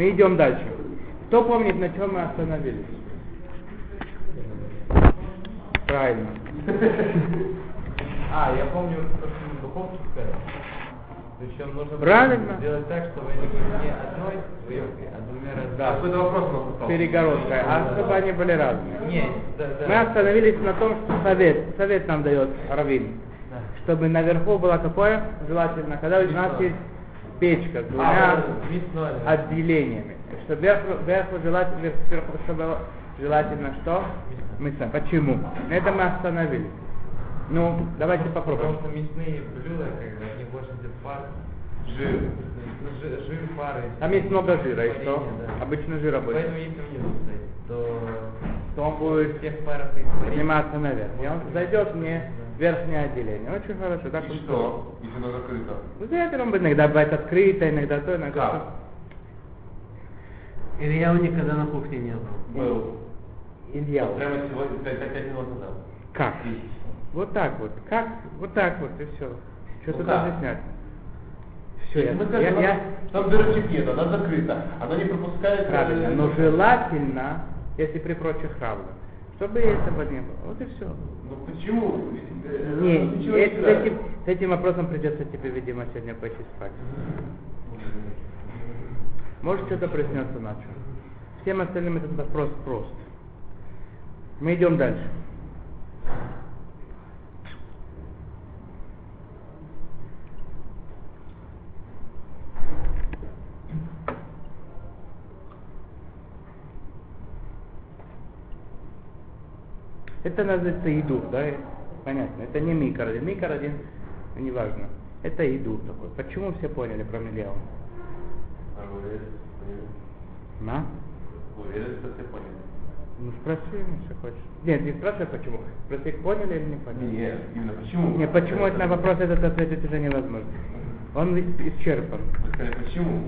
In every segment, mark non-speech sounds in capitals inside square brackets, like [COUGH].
Мы идем дальше. Кто помнит, на чем мы остановились? Правильно. А, я помню, то, что мы духовку сказали. Причем нужно было Правильно. сделать так, чтобы они были не одной веревкой, а двумя разными. Да. Какой-то вопрос у нас остался. Перегородкой. А чтобы они были разные. Не, да, да. Мы остановились на том, что совет, совет нам дает Равин, Да. чтобы наверху было какое? Желательно, когда у нас есть печка двумя А, отделениями. Чтобы вверху, вверху желательно, вверх- сверху, желательно что? Мясо. Почему? На этом мы остановились. Ну, давайте попробуем. Потому что мясные блюда, как бы, они больше идет пар. Жир. Ну, жи- Жир, пары. Там есть много жира, и что? Да. Обычно жира больше. Поэтому если внизу стоит, то То он будет подниматься наверх. И он зайдет мне верхнее отделение. Очень хорошо. Так И он что, если оно закрыто? Ну, знаете, он иногда бывает открыто, иногда то, иногда Как? то. Илья никогда на кухне не был. Был. Илья. Вот Прямо сегодня, пять пять минут назад. Как? Вот так вот. Как? Вот так вот, и все. Что Ну тут объяснять? Все, я, Мы я, я- там дырочек нет, она закрыта. Она не пропускает... правильно. Но желательно, если при прочих равных, чтобы этого не было. Вот и все. Ну почему? Не, ничего э, не с, этим, с этим вопросом придется тебе, видимо, сегодня пойти спать. Может, что-то проснется ночью. Всем остальным этот вопрос прост. Мы идем дальше. Это называется еду, да? Понятно. Это не микро один. Микро один, неважно. Это еду такой. Почему все поняли про Мильяу? А? На? Вы уверены, что все поняли? Ну спроси, если хочешь. Нет, не спрашивай почему. Спроси, поняли или не поняли. Нет, именно почему? Не, почему это на вопрос этот ответить уже невозможно. Он исчерпан. Вы сказали, почему?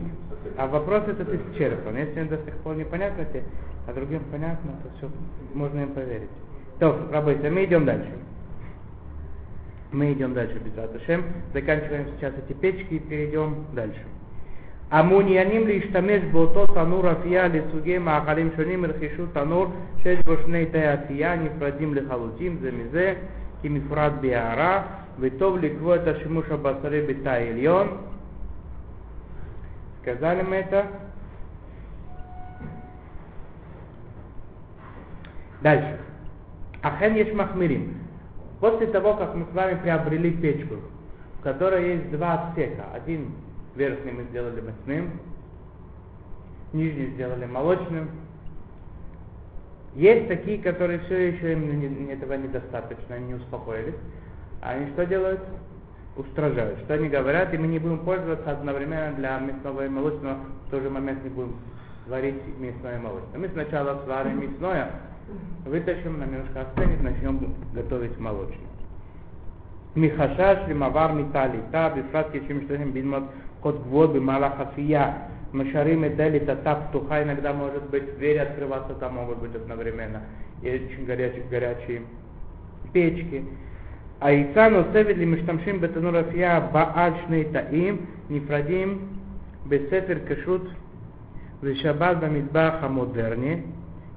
А вопрос этот исчерпан. Если он до сих пор непонятно тебе, а другим понятно, то все, можно им поверить. То, работайте, мы идем дальше. Мы идем дальше, Бизаташем. Заканчиваем сейчас эти печки и перейдем дальше. המעוניינים להשתמש באותו תנור אפייה לסוגי מאכלים שונים ירכשו תנור שיש בו שני תאי אפייה נפרדים לחלוטין זה מזה כמפרד בהערה וטוב לקבוע את השימוש הבשרי בתא עליון. Сказали мы это. Дальше. Ахен еш махмирим. После того, как мы с вами приобрели печку, в которой есть два отсека. Один верхний мы сделали мясным, нижний сделали молочным. Есть такие, которые все еще им этого недостаточно, они не успокоились. Они что делают? Устражают. Что они говорят, и мы не будем пользоваться одновременно для мясного и молочного, в тот же момент не будем варить мясное и молочное. Мы сначала сварим мясное, вытащим, нам немножко остынет, начнем готовить молочное. מחשש למעבר מתעליתה, בפרט כשמשתמשים בלמוד קוד גבוהות במהלך אפייה, משארים את דלת התא פתוחה, иногда может быть двери открываться, там могут быть одновременно, и очень горячие, горячие печки. העצה נוספת למשתמשים בתנור אפייה בעל שני תאים נפרדים בספר כשרות ושבת במטבח המודרני,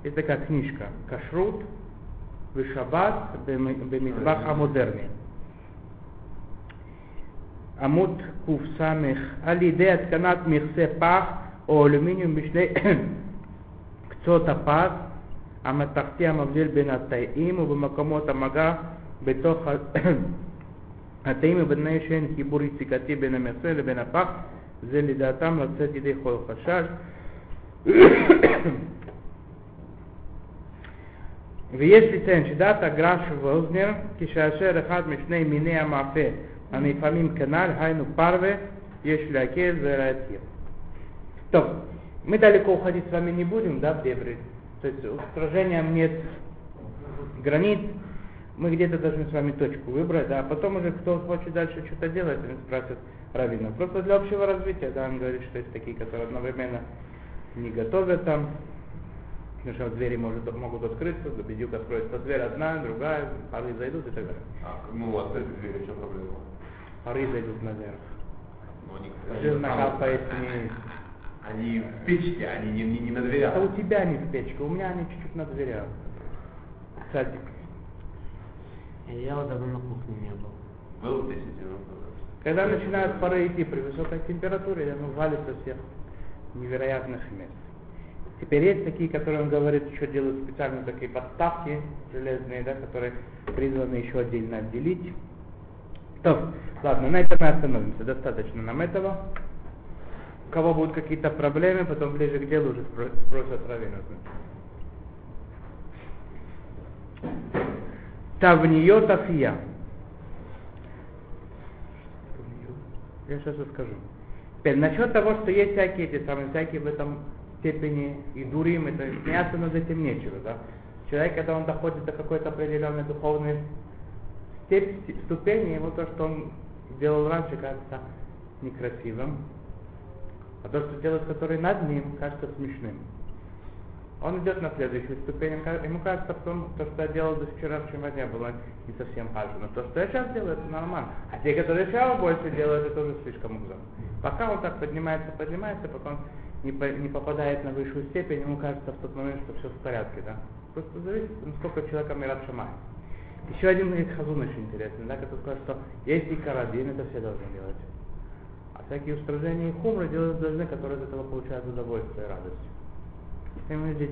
это как книжка, кашрут ושבת במטבח המודרני. עמוד קס על ידי התקנת מכסה פח או אלומיניום בשני [COUGHS] קצות הפס המתכתי המבדיל בין התאים ובמקומות המגע בתוך ה- [COUGHS] התאים ובתנאי שאין חיבור יציקתי בין המכסה לבין הפח זה לדעתם לצאת ידי כל חשש [COUGHS] ויש לציין שדעת הגרש ווזנר כשאשר אחד משני מיני המאפה הנפעמים כנ"ל, היינו פרווה, יש להקל ולהתיר. טוב, мы далеко уходить с вами не будем, да, в дебри. То есть устражением нет границ, мы где-то должны с вами точку выбрать, да, а потом уже кто хочет дальше что-то делать, он спросит раввина. Просто для общего развития, да, он говорит, что есть такие, которые одновременно не готовят там, потому что двери может, могут открыться, бедюк откроется дверь одна, другая, пары зайдут и так далее. А, ну, открыты двери, в чем проблема? Пары зайдут наверх. Ну, они... Жир накапает вниз. Они в печке, они не, не, не на Это дверях. у тебя они в печке, у меня они чуть-чуть на дверях. Садик. Я вот давно на кухне не был. Был 10 минут назад. Когда начинают пары идти при высокой температуре, оно валится всех невероятных мест. Теперь есть такие, которые он говорит, еще делают специальные такие подставки железные, да, которые призваны еще отдельно отделить. То, ладно, на этом мы остановимся. Достаточно нам этого. У кого будут какие-то проблемы, потом ближе к делу уже спро- спросят Равина. Тавниот Афия. Я сейчас расскажу. Теперь насчет того, что есть всякие эти самые, всякие в этом степени и дурим, это смеяться над этим нечего, да. Человек, когда он доходит до какой-то определенной духовной степь, ступени, ему то, что он делал раньше, кажется некрасивым, а то, что делает, который над ним, кажется смешным. Он идет на следующую ступень, ему ка- ему кажется, потом, то, что я делал до вчерашнего дня, было не совсем хорошо. Но то, что я сейчас делаю, это нормально. А те, которые еще больше делают, это уже слишком мудро. Пока он так поднимается, поднимается, пока он не, по- не попадает на высшую степень, ему кажется в тот момент, что все в порядке. Да? Просто зависит, насколько человека Мират Шамай. Еще один хазун очень интересный, да, который сказал, что есть и карадин, это все должны делать. А всякие устражения и хумры делать должны, которые от этого получают удовольствие и радость. Ему здесь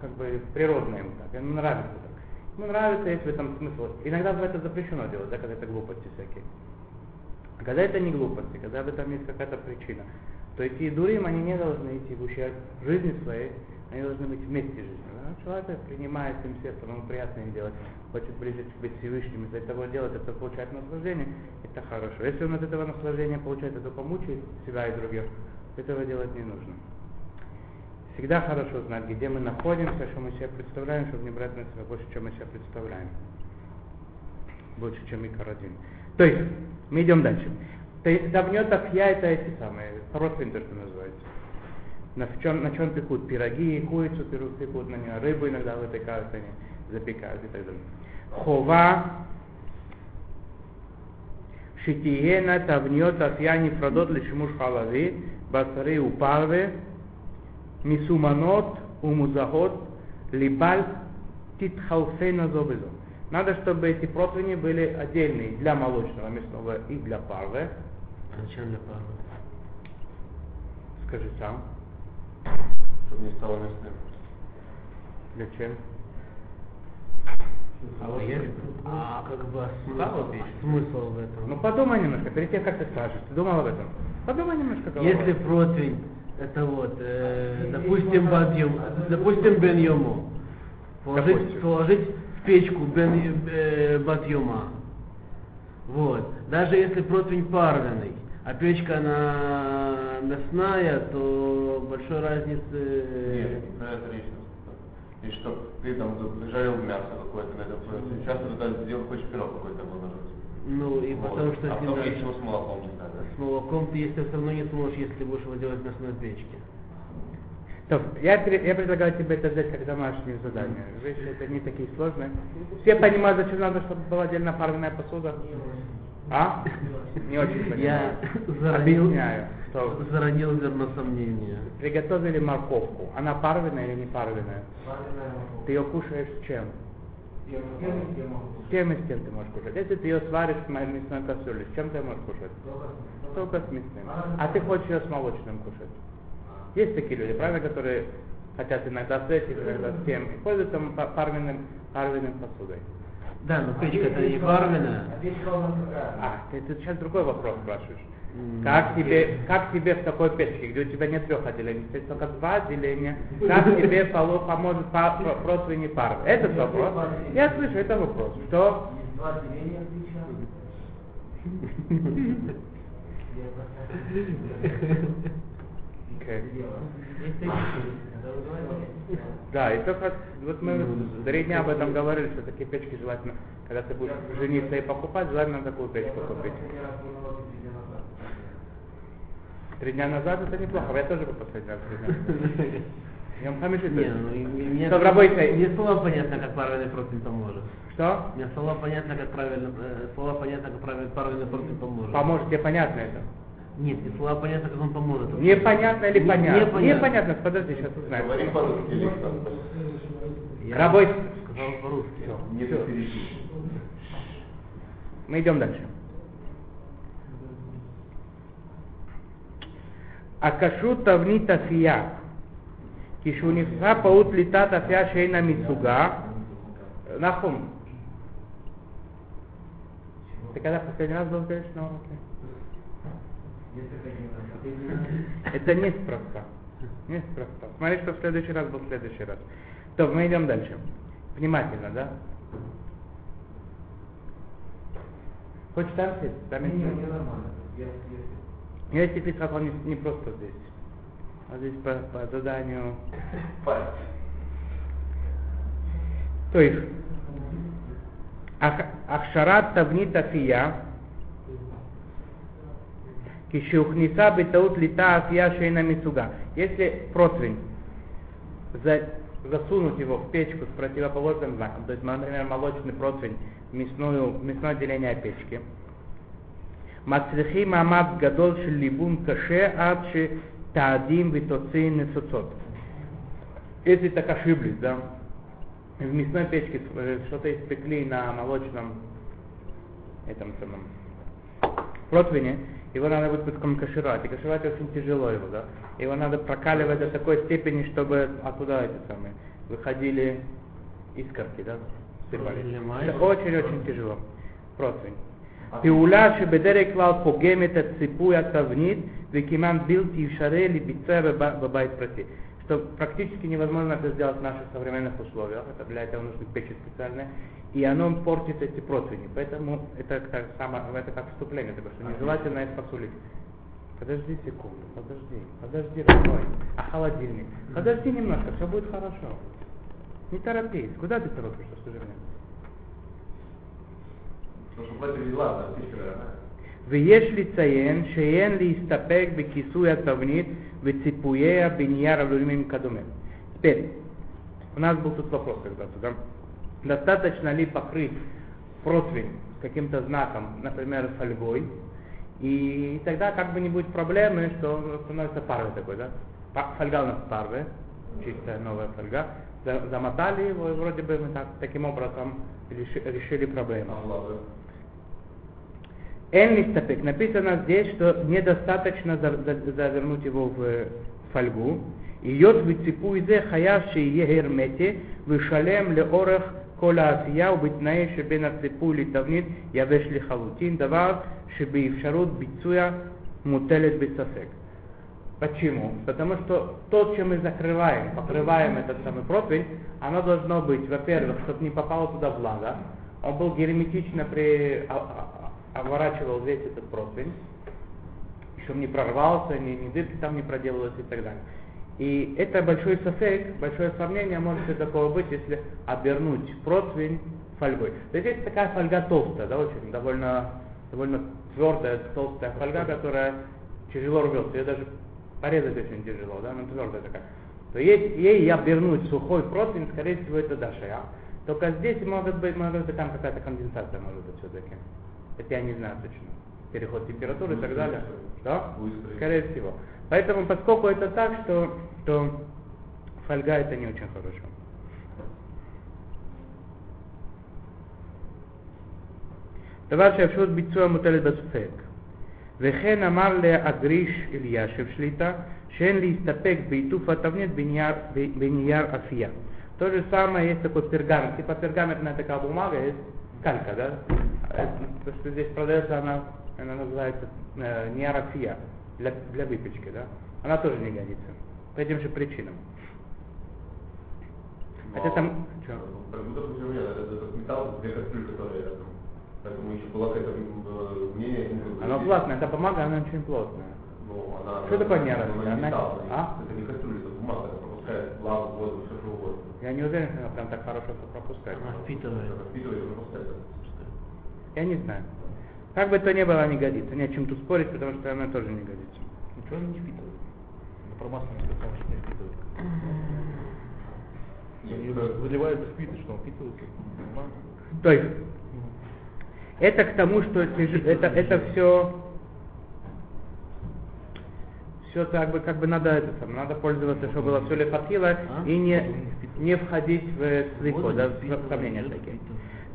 как бы природно ему так, ему нравится так. Ему нравится, есть в этом смысл. Иногда в это запрещено делать, да, когда это глупости всякие. А когда это не глупости, когда в этом есть какая-то причина, то эти дурим, они не должны идти в ущерб жизни своей, они должны быть вместе жизни. Да? Человек принимает им сердцем, ему приятно им делать, хочет ближе быть Всевышним, из-за того делать это, получает наслаждение, это хорошо. Если он от этого наслаждения получает, это помучает себя и других, этого делать не нужно. Всегда хорошо знать, где мы находимся, что мы себе представляем, чтобы не брать на себя больше, чем мы себе представляем. Больше, чем и карадин. То есть, мы идем дальше. То есть, давнет афья это эти самые, родственники, что называется. На в чем, на чем пекут пироги, курицу пекут, пекут на нее, рыбу иногда выпекают, они запекают и так далее. Хова, шитиена, тавнет афья нефрадот лишмуш халави, басары упарве, мисуманот умузахот либаль титхалфейна зобезо. Надо, чтобы эти противни были отдельные для молочного мясного и для парвы. А зачем для пары? Скажи сам. Чтобы не стало мясным. Для чем? А, вот есть, а как бы а смысл, смысл в этом? Ну подумай немножко, перед тем, как ты скажешь. Ты думал об этом? Подумай немножко головой. Если противень, это вот, э, допустим, бадьем, допустим, бен йому, положить, Допустим. положить в печку бен э, бадьюма, вот, даже если противень парвенный, а печка она мясная, то большой разницы... Нет, про это речь И что ты там жарил мясо какое-то на этом противне. Сейчас ты туда сделал, хочешь пирог какой-то выложить. Ну и Вот. потому что а потом есть его с молоком не надо. с молоком ты если все равно не сможешь, если будешь его делать в мясной печке. То, я, я предлагаю тебе это взять как домашнее задание. Вещи это не такие сложные. Все понимают, зачем надо, чтобы была отдельно парная посуда? А? Не очень понимаю. Я заронил, Объясняю. Что заронил зерно сомнения. приготовили морковку. Она парвенная или не парвенная? Ты ее кушаешь с чем? С тем и с тем ты можешь кушать. Если ты ее сваришь в мо- мясной кастрюле, с чем ты можешь кушать? Только с мясным. А ты хочешь ее с молочным кушать. Есть такие люди, правильно, которые хотят иногда с этим, иногда с тем, и пользуются м- па- парвенным, парвенным посудой. Да, но печка это не парвенная. А, ты, ты сейчас другой вопрос спрашиваешь. Как тебе, как тебе в такой печке, где у тебя нет трех отделений, здесь только два отделения, как тебе поло- поможет па- про- противень и пар? Этот вопрос. Я слышу, это вопрос. Что? Окей. [LAUGHS] Да, и только вот мы три дня об этом говорили, что такие печки желательно, когда ты будешь жениться и покупать, желательно такую печку купить. Три дня назад это неплохо, я тоже был последний раз три дня. назад. [LAUGHS] Йом Хамиши Не, ну мне, Что в работе? мне слова понятно, как правильный противень поможет. Что? Мне слова понятно, как правильно, э, слова понятно, как правильный, правильный противень поможет. Поможет, тебе понятно это? Нет, не слова понятно, как он поможет. Непонятно или Не- понятно? Непонятно. Непонятно. Подожди, сейчас узнаем. Говори по-русски, Александр. Я Рабой. Сказал по-русски. Не Всё. перейти. Мы идем дальше. הקשות תבנית אפייה, כשהוא נפסע פעוט ליטת אפייה שאינה מסוגה, נחום, ты когда последний раз был говоришь на уроке? [LAUGHS] Это неспроста. Неспроста. Смотри, что в следующий раз был в следующий раз. То, мы идем дальше. Внимательно, да? Хочешь там сесть? Там есть? Не нормально. Я если писал, он не, не просто здесь. А здесь по, по заданию. [LAUGHS] То есть, Ахшарат Тавнит Афия, Кишиухниса бетаут лита афия шейна мицуга. Если противень за, засунуть его в печку с противоположным знаком, то есть, например, молочный противень в мясную, в мясное отделение печки, Мацрихи мамат гадол либун каше адши таадим витоцин и соцот. Если так ошиблись, да, в мясной печке э, что-то испекли на молочном этом самом противне, его надо будет потом кашировать. И кашировать очень тяжело его, да. Его надо прокаливать до такой степени, чтобы оттуда эти самые выходили искорки, да, сыпались. Лимай. Это очень-очень тяжело. Противень. פעולה שבדרך כלל פוגמת את ציפוי התבנית וכמעט בלתי אפשרי לביצוע בב- בבית פרטי. Что практически невозможно это сделать в наших современных условиях. Это для этого нужны печи специальные. И оно портит эти противни. Поэтому это, так само, это как вступление, такое, что нежелательно это посулить. Подожди секунду, подожди, подожди, родной. А холодильник? Подожди немножко, все будет хорошо. Не торопись. Куда ты торопишься, скажи мне? Потому что в этом ладно, птичка дорогая. ויש לציין שאין להסתפק בכיסוי התבנית веципуея беньяра влюмим кадуме. Теперь, у нас был тут вопрос когда-то, да? Достаточно ли покрыть противень каким-то знаком, например, фольгой, и тогда как бы не будет проблемы, что становится парвой такой, да? Фольга у нас парвы, чистая новая фольга. Замотали его, и вроде бы мы так, таким образом решили проблему. А Влада? Эн листопек. Написано здесь, что недостаточно за- за- завернуть его в э, фольгу. היות וציפוי זה חייב שיהיה הרמטי ושלם לאורך כל העשייה ובתנאי שבין הציפוי לתבנית יבש לחלוטין, דבר שבאפשרות ביצוע מוטלת בספק. Почему? Потому что то, чем мы закрываем, покрываем этот самый противень, оно должно быть, во-первых, чтобы не попало туда влага, он был герметично при, а- а- обворачивал весь этот противень, чтобы не прорвался, ни, ни дырки там не проделалось и так далее. И это большой сафек, большое сомнение может ли такого быть, если обернуть противень фольгой. То есть такая фольга толстая, да, очень довольно, довольно твердая, толстая фольга, которая тяжело рвется. Ее даже порезать очень тяжело, да, она твердая такая. То есть ей обернуть сухой противень, скорее всего, это дашая. Только здесь может быть, может быть там какая-то конденсация может быть все-таки. Это я не знаю точно. Переход температуры и так далее. Да? Выстоит. Скорее всего. Поэтому, поскольку это так, что, что фольга это не очень хорошо. דבר שאפשרות ביצוע מוטלת בספק. וכן אמר לאגריש אלישב שליטה שאין להסתפק בעיטוף התבנית בנייר, בנייר אפייה. То же самое есть такой пергамент, типа пергаментная такая бумага, есть калька, да? То, что здесь продается, она, она называется э, неарафия для, для выпечки, да? Она тоже не годится. По этим же причинам. Хотя там... Чё? Как будто бы у меня этот, металл, две кастрюли, которые рядом. Поэтому еще было какое-то э, мнение. ну, Она здесь, плотная, эта бумага, она очень плотная. Ну, она... Что такое она растет? не Она- металл, а? Это не кастрюля, это бумага, это пропускает влагу, воду, все что угодно. Я не уверен, что она прям так хорошо все пропускает. Она впитывает. Это впитывает и пропускает. Я не знаю. Как бы то ни было, не годится. Не о чем тут спорить, потому что она тоже не годится. Ничего она не впитывает. Про масло не впитывает. Без впитывает, что он впитывает. То есть, это к тому, что это, это все все как бы, как бы надо это самое, надо пользоваться, чтобы было все лефатхила А? и не, не входить в Воду да, в сомнения такие.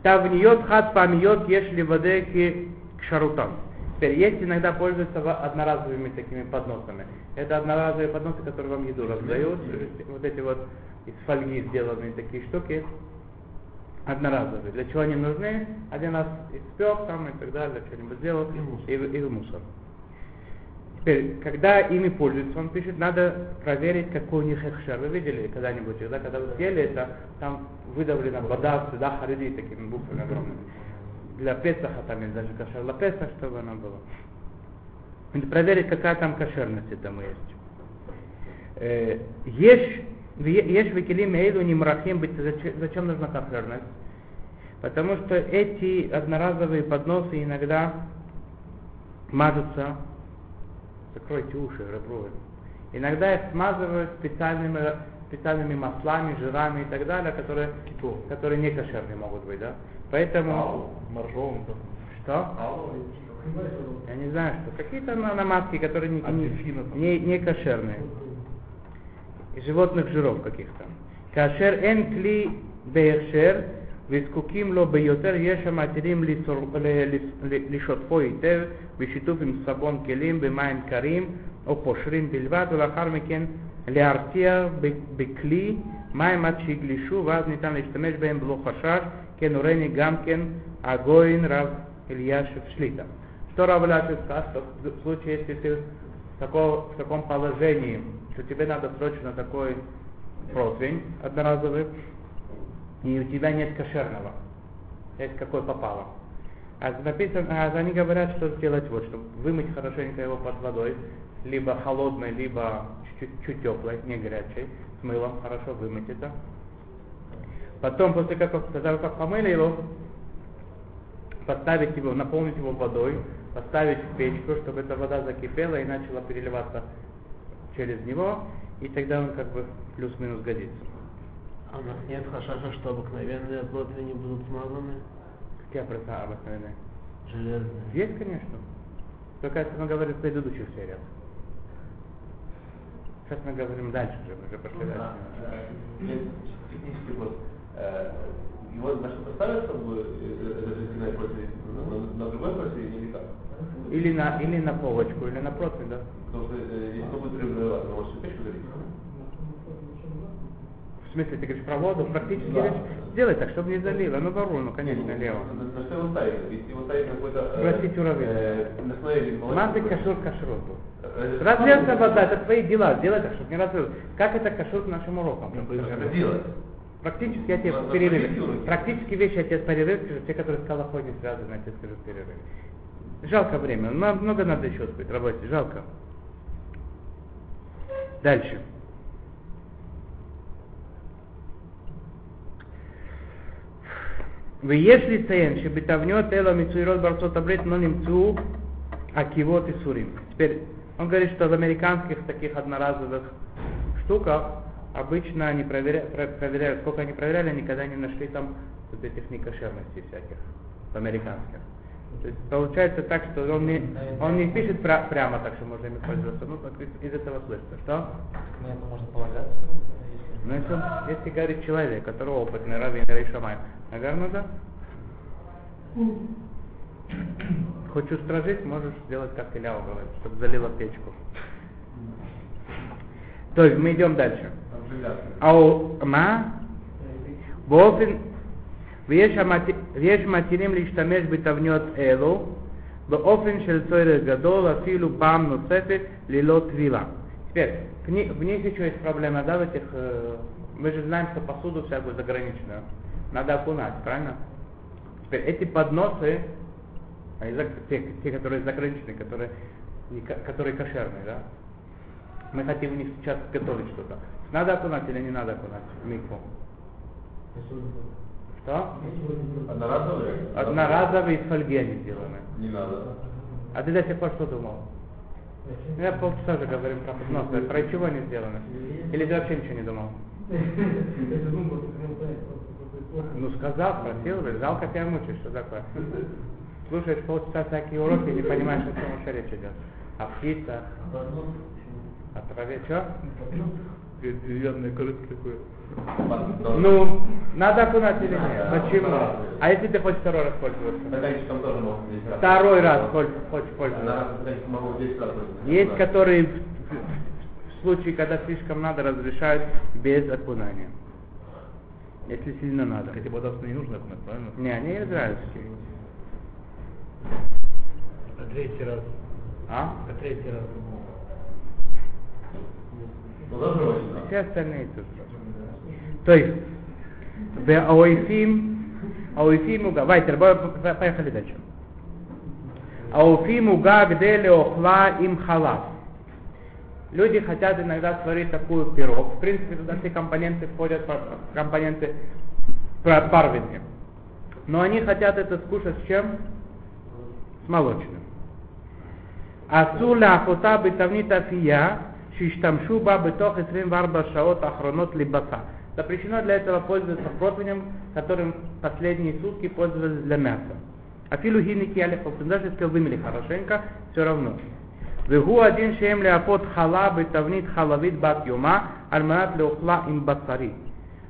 Тавниот хат памьот ешли водеки к шарутам. Теперь есть иногда пользуются одноразовыми такими подносами. Это одноразовые подносы, которые вам еду раздают. Вот эти вот из фольги сделанные такие штуки. Одноразовые. Для чего они нужны? Один раз испек там и так далее, что-нибудь сделал И и в мусор. Теперь, когда ими пользуются, он пишет, надо проверить, какой у них эхшер. Вы видели когда-нибудь, когда, когда вы съели это, там выдавлена вода, сюда хариди такими буквами огромными. Для Песаха там есть даже кошер для Песаха, чтобы она была. Надо проверить, какая там кошерность этому есть. Э, Ешь, ешь векелим эйду быть. Зачем, зачем нужна кошерность? Потому что эти одноразовые подносы иногда мажутся закройте уши, ребро. Иногда их смазывают специальными, специальными маслами, жирами и так далее, которые, которые не кошерные могут быть, да? Поэтому... Моржовым. Что? Я не знаю, что. Какие-то на- намазки, которые не, не, не, не кошерные. И животных жиров каких-то. Кашер эн кли бейхшер, וזקוקים לו ביותר, יש המתירים ליצור- ל- ל- לשטפו היטב בשיתוף עם סבון כלים במים קרים או פושרים בלבד, ולאחר מכן להרתיע ב- בכלי מים עד שיגלישו, ואז ניתן להשתמש בהם בלא חשש, כן הורני גם כן הגויין רב Ильяшев Шлита. Что Рав Ильяшев сказал, что в случае, если ты в, тако- в таком положении, что тебе надо срочно такой противень одноразовый, и у тебя нет кошерного, есть какой попало. А написано, а они говорят, что сделать вот, чтобы вымыть хорошенько его под водой, либо холодной, либо чуть-чуть теплой, не горячей, с мылом хорошо вымыть это. Потом, после как, того, как помыли его, поставить его, наполнить его водой, поставить в печку, чтобы эта вода закипела и начала переливаться через него, и тогда он как бы плюс-минус годится. А у нас нет хашаша, что обыкновенные противни будут смазаны? Какие просто обыкновенные? Железные. Есть, конечно. Только это мы говорим в предыдущих сериях. Сейчас мы говорим дальше уже, мы уже пошли дальше. Есть технический вопрос. Э, Его на что поставить, чтобы э, эта жестяная противень на, другой противень или как? Или на, или на полочку, или на противень, да? Потому что э, если будет регулировать, он может печку залить. В смысле, ты говоришь про воду? Практически Да. речь. Сделай так, чтобы не залило. Ну, бару, ну, конечно, Ну, лево. На, на что его ставить? Если его ставить какой-то... э, Спросить уровень. э, молочный Мазы кашур кашруту. Э, Разлился вода, это твои дела, сделай так, чтобы не разлил. Как это кашрут нашим урокам? Ну, это делать. Практически я тебе Надо в проходить перерыве. уроки. Практически вещи я тебе в перерыве скажу, те, которые с колокольни связаны, я тебе скажу в перерыве. Жалко время, нам много надо еще успеть работать, жалко. Дальше. ויש לציין שבתבניות אלו המצוירות בארצות הברית לא נמצאו עקיבות איסורים. Теперь он говорит, что в американских таких одноразовых штуках обычно они проверя- про- проверяют, сколько они проверяли, никогда не нашли там вот этих некошерностей всяких в американских. То есть получается так, что он не, он не пишет пра- прямо так, что можно ими пользоваться, ну так из, из этого слышно, что? На это можно полагаться, если... Ну, если, он- если говорит человек, который опытный, раввин или шамай, наверное, да. Хочешь устражить, можешь сделать, как Илья говорит, чтобы залила печку. То есть мы идем дальше. А מה? באופן, ויש המת- ויש מתירים להשתמש בתבניות אלו באופן של צורך גדול אפילו פעם נוספת ללא טבילה. Теперь, в ни- в еще есть проблема, да, в этих, э, мы же знаем, что посуду всякую заграничную надо окунать, правильно? Теперь эти подносы, зак- те, те, которые заграничные, которые, которые кошерные, да? Мы хотим в них сейчас готовить что-то. Надо окунать или не надо окунать в микву? Что? Одноразовые? Одноразовые из фольги они сделаны. Не надо. А ты до сих пор что думал? Я полчаса уже говорим про подносы. Про чего они сделаны? Или ты вообще ничего не думал? Ну сказал, спросил, жалко тебя мучить, что такое? Слушаешь полчаса всякие уроки и не понимаешь, о чем вообще речь идет. А птица? О траве, что? Деревянная коробка такое. Ну, надо окунать или нет? Почему? А если ты хочешь второй раз пользоваться? Стаканчиком тоже можно 10 раз. Второй раз хочешь, пользоваться? раз стаканчик могу 10 раз пользоваться. Есть, которые в, случае, когда слишком надо, разрешают без окунания. Если сильно надо. Хотя бы вода не нужно окунать, правильно? Не, они израильские. А третий раз. А? А третий раз. Ну, да. Все остальные тоже. То есть, Беаоифим, Аоифим уга, Вайтер, поехали дальше. Аофим уга гделе охла им халав. Люди хотят иногда сварить такую пирог. В принципе, туда все компоненты входят, компоненты пар- парвенные. Но они хотят это скушать с чем? С молочным. Асуля ахота бетавнита фия, шиштамшу ба бетох 24 шаот ахронот либаса. Запрещено для этого пользоваться противнем, которым последние сутки пользовались для мяса. Афилу гиники алихов, даже если вымели хорошенько, все равно. Вегу один шеем леапот хала бетавнит халавит бат юма, альманат леухла им бацари.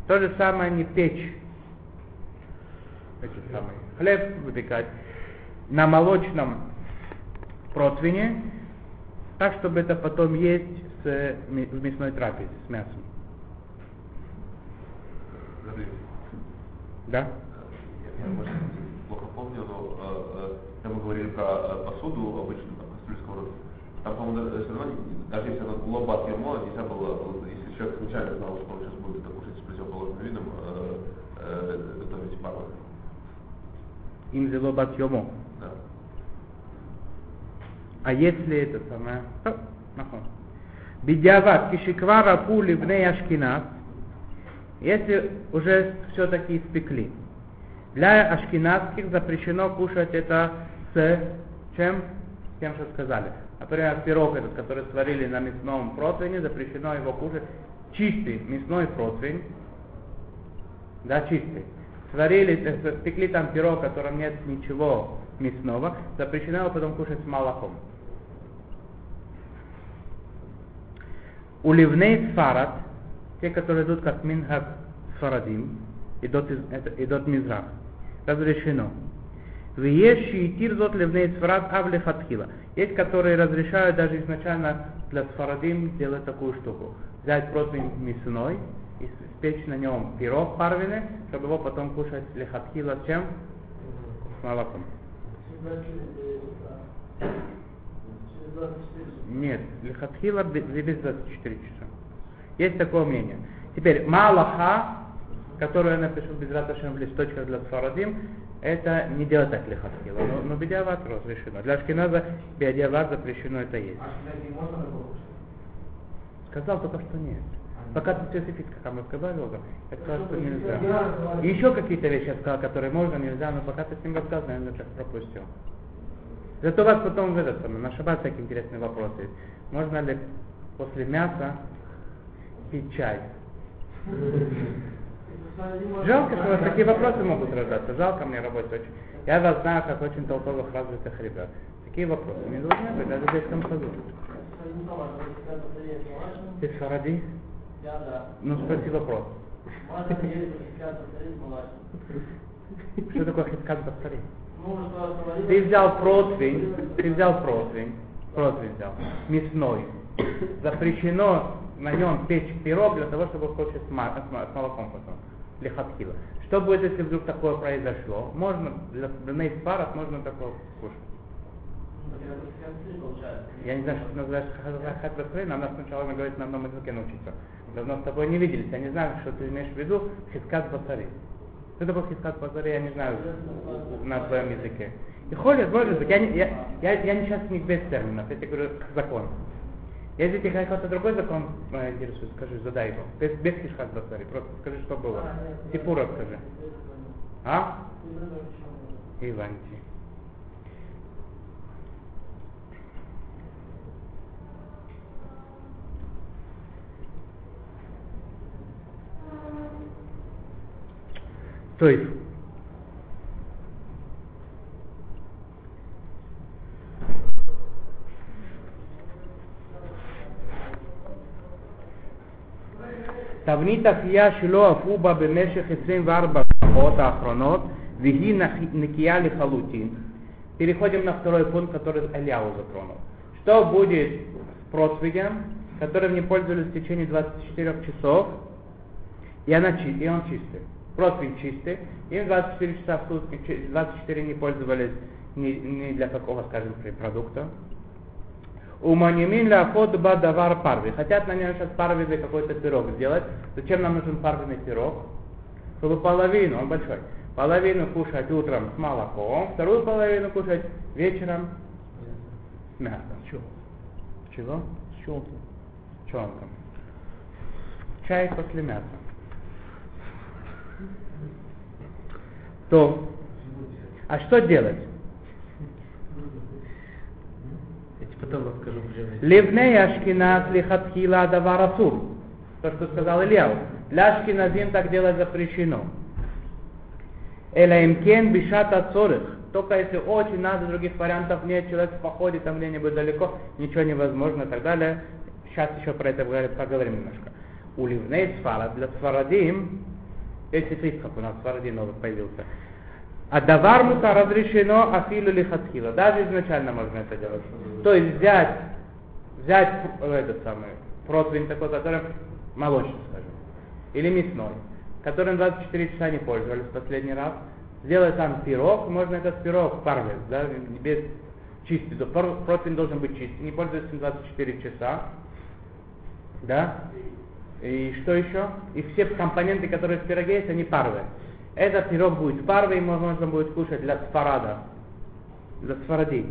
То же самое не печь эти самые, хлеб выпекать на молочном противне, так, чтобы это потом есть с, в мясной трапезе, с мясом. Да? Я, может, плохо помню, но э, э, когда мы говорили про э, посуду обычную, там, кастрюлю, сковородку, там, по-моему, да- все равно, даже если она лоба от ермо, нельзя было, э, если человек случайно знал, что он сейчас будет кушать с противоположным видом, э, э, готовить пару. Им бат йомо. Да. А если это самое... Нахон. Бедяват кишиквара пули бней ашкинас, если уже все-таки испекли. Для ашкенадских запрещено кушать это с чем? Тем, что сказали. Например, пирог этот, который сварили на мясном противне, запрещено его кушать чистый мясной противень, да, чистый. Сварили, э, спекли там пирог, в котором нет ничего мясного, запрещено его потом кушать с молоком. Уливней сфарат, те, которые идут как минхак сфарадим, идут, из, это, идут мизрах, разрешено. Виеши и тирзот ливней сфарат авле хатхила. Есть, которые разрешают даже изначально для сфарадим делать такую штуку. Взять противень мясной и спечь на нем пирог парвины, чтобы его потом кушать лехатхила с чем? С молоком. Нет, лихатхила бе- без 24 часа. Есть такое мнение. Теперь Малаха, которую я напишу без раташем в листочках для Сфарадим, это не делать так лихатхила. Но, но бедиават разрешено. Для Ашкеназа бедиават запрещено это есть. Сказал только что нет. Пока ты специфически там разговаривал, да, я сказал, что нельзя. И еще какие-то вещи я сказал, которые можно, нельзя, но пока ты с ним рассказывал, я наверное, так пропустил. Зато вас потом в этот самый, на шаббат всякие интересные вопросы есть. Можно ли после мяса пить чай? Жалко, что у вас такие вопросы могут рождаться. Жалко мне работать очень. Я вас знаю как очень толковых, развитых ребят. Такие вопросы не должны быть, даже в детском саду. Ты сфаради? Ну, спроси вопрос. Что такое хиткат басари? Ты взял противень, ты взял противень, противень взял, мясной. Запрещено на нем печь пирог для того, чтобы хочет с, молоком потом, для. Что будет, если вдруг такое произошло? Можно, для для парах можно такое кушать. Я не знаю, что ты называешь хат басари, нам надо сначала говорить на одном языке научиться. Давно с тобой не виделись, я не знаю, что ты имеешь в виду хискат басари. Что такое хискат басари, я не знаю на твоем языке. И ходят, может я, не- я, я, я не сейчас не без терминов, я тебе говорю закон. Если тебе какой-то другой закон э, интересует, скажи, задай его. Без, без хишхат басари, просто скажи, что было. Сипура скажи. А? Иванти. То есть, תבנית אפייה שלא אפו בה במשך 24 שעות האחרונות, והיא нах- накия לחלוטין. Переходим на второй пункт, который Ильяу затронул. Что будет с противнем, которым не пользовались в течение 24 часов, и, она, чи- и он чистый. Противень чистый, им 24 часа в сутки, чи- 24 не пользовались ни, ни для какого, скажем, продукта. Уманимин ля ход ба давар парви. Хотят на нем сейчас парвизый какой-то пирог сделать. Зачем нам нужен парвиный пирог? Чтобы половину, он большой, половину кушать утром с молоком, вторую половину кушать вечером с мясом. Чё? Чего? С чем-то. Чонком. Чай после мяса. То, а что делать? Потом расскажу. Ливней ашкиназ лихатхила даварасур. То, что сказал Ильяу. Для ашкиназим так делать запрещено. Элаимкен бишата цорых. Только если очень надо, других вариантов нет, человек в походе там где-нибудь далеко, ничего невозможно и так далее. Сейчас еще про это поговорим немножко. У ливней сфара для сфарадим, если Ицхак у нас сфаради новый появился. А давар мута разрешено афилу лихатхила. Даже изначально можно это делать. То есть взять, взять э, этот самый противень такой, который молочный, скажем, или мясной, которым 24 часа не пользовались в последний раз, сделать там пирог, можно этот пирог парвес, да, без чистый, противень должен быть чистый, не пользоваться им 24 часа, да, и что еще? И все компоненты, которые в пироге есть, они парвы. Этот пирог будет парвой, можно будет кушать для сфарада, для сфаради.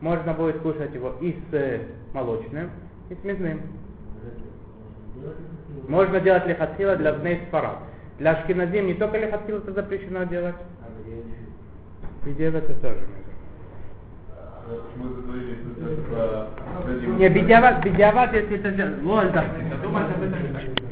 Можно будет кушать его и с э, молочным, и с мясным. Можно делать лихатхила для бней сфарад. Для ашкеназим не только лихатхила это запрещено делать, и делать это тоже. Про... Не, бедяват, бедяват, если это... Лоль, да. Думаешь об этом?